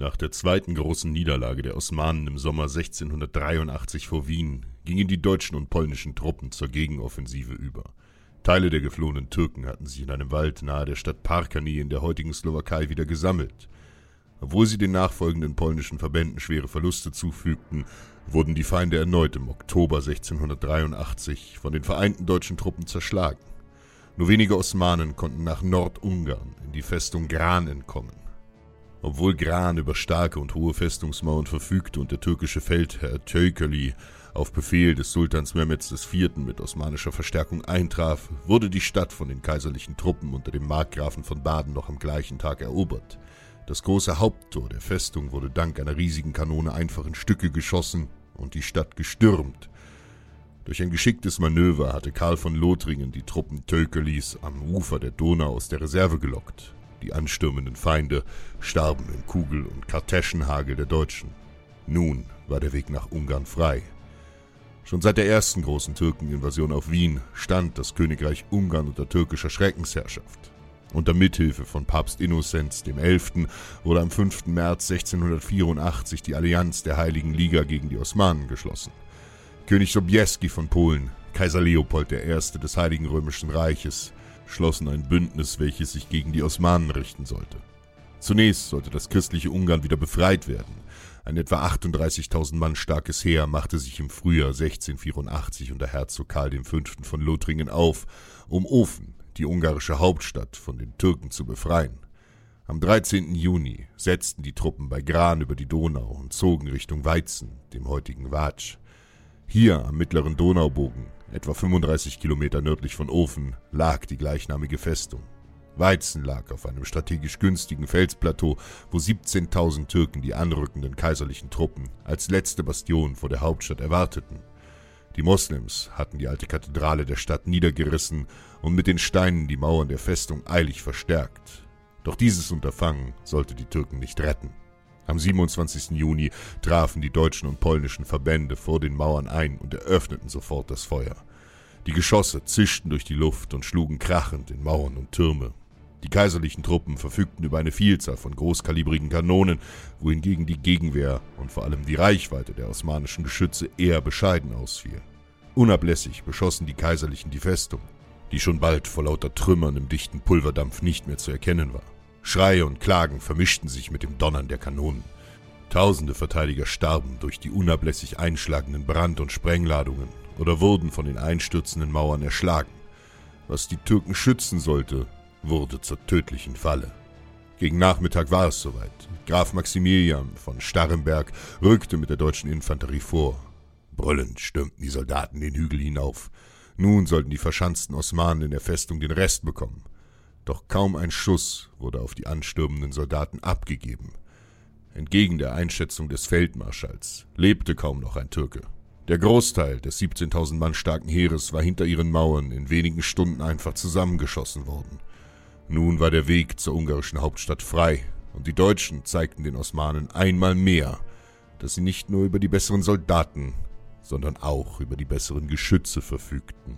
Nach der zweiten großen Niederlage der Osmanen im Sommer 1683 vor Wien gingen die deutschen und polnischen Truppen zur Gegenoffensive über. Teile der geflohenen Türken hatten sich in einem Wald nahe der Stadt Parkani in der heutigen Slowakei wieder gesammelt. Obwohl sie den nachfolgenden polnischen Verbänden schwere Verluste zufügten, wurden die Feinde erneut im Oktober 1683 von den vereinten deutschen Truppen zerschlagen. Nur wenige Osmanen konnten nach Nordungarn in die Festung Gran entkommen. Obwohl Gran über starke und hohe Festungsmauern verfügte und der türkische Feldherr Tökeli auf Befehl des Sultans Mehmeds IV. mit osmanischer Verstärkung eintraf, wurde die Stadt von den kaiserlichen Truppen unter dem Markgrafen von Baden noch am gleichen Tag erobert. Das große Haupttor der Festung wurde dank einer riesigen Kanone einfach in Stücke geschossen und die Stadt gestürmt. Durch ein geschicktes Manöver hatte Karl von Lothringen die Truppen Tökelis am Ufer der Donau aus der Reserve gelockt. Die anstürmenden Feinde starben im Kugel- und Kartäschenhagel der Deutschen. Nun war der Weg nach Ungarn frei. Schon seit der ersten großen Türkeninvasion auf Wien stand das Königreich Ungarn unter türkischer Schreckensherrschaft. Unter Mithilfe von Papst Innozenz XI. wurde am 5. März 1684 die Allianz der Heiligen Liga gegen die Osmanen geschlossen. König Sobieski von Polen, Kaiser Leopold I. des Heiligen Römischen Reiches schlossen ein Bündnis, welches sich gegen die Osmanen richten sollte. Zunächst sollte das christliche Ungarn wieder befreit werden. Ein etwa 38.000 Mann starkes Heer machte sich im Frühjahr 1684 unter Herzog Karl V. von Lothringen auf, um Ofen, die ungarische Hauptstadt, von den Türken zu befreien. Am 13. Juni setzten die Truppen bei Gran über die Donau und zogen Richtung Weizen, dem heutigen Watsch. Hier am mittleren Donaubogen, etwa 35 Kilometer nördlich von Ofen, lag die gleichnamige Festung. Weizen lag auf einem strategisch günstigen Felsplateau, wo 17.000 Türken die anrückenden kaiserlichen Truppen als letzte Bastion vor der Hauptstadt erwarteten. Die Moslems hatten die alte Kathedrale der Stadt niedergerissen und mit den Steinen die Mauern der Festung eilig verstärkt. Doch dieses Unterfangen sollte die Türken nicht retten. Am 27. Juni trafen die deutschen und polnischen Verbände vor den Mauern ein und eröffneten sofort das Feuer. Die Geschosse zischten durch die Luft und schlugen krachend in Mauern und Türme. Die kaiserlichen Truppen verfügten über eine Vielzahl von großkalibrigen Kanonen, wohingegen die Gegenwehr und vor allem die Reichweite der osmanischen Geschütze eher bescheiden ausfiel. Unablässig beschossen die Kaiserlichen die Festung, die schon bald vor lauter Trümmern im dichten Pulverdampf nicht mehr zu erkennen war. Schreie und Klagen vermischten sich mit dem Donnern der Kanonen. Tausende Verteidiger starben durch die unablässig einschlagenden Brand- und Sprengladungen oder wurden von den einstürzenden Mauern erschlagen. Was die Türken schützen sollte, wurde zur tödlichen Falle. Gegen Nachmittag war es soweit. Graf Maximilian von Starrenberg rückte mit der deutschen Infanterie vor. Brüllend stürmten die Soldaten den Hügel hinauf. Nun sollten die verschanzten Osmanen in der Festung den Rest bekommen. Doch kaum ein Schuss wurde auf die anstürmenden Soldaten abgegeben. Entgegen der Einschätzung des Feldmarschalls lebte kaum noch ein Türke. Der Großteil des 17.000 Mann starken Heeres war hinter ihren Mauern in wenigen Stunden einfach zusammengeschossen worden. Nun war der Weg zur ungarischen Hauptstadt frei, und die Deutschen zeigten den Osmanen einmal mehr, dass sie nicht nur über die besseren Soldaten, sondern auch über die besseren Geschütze verfügten.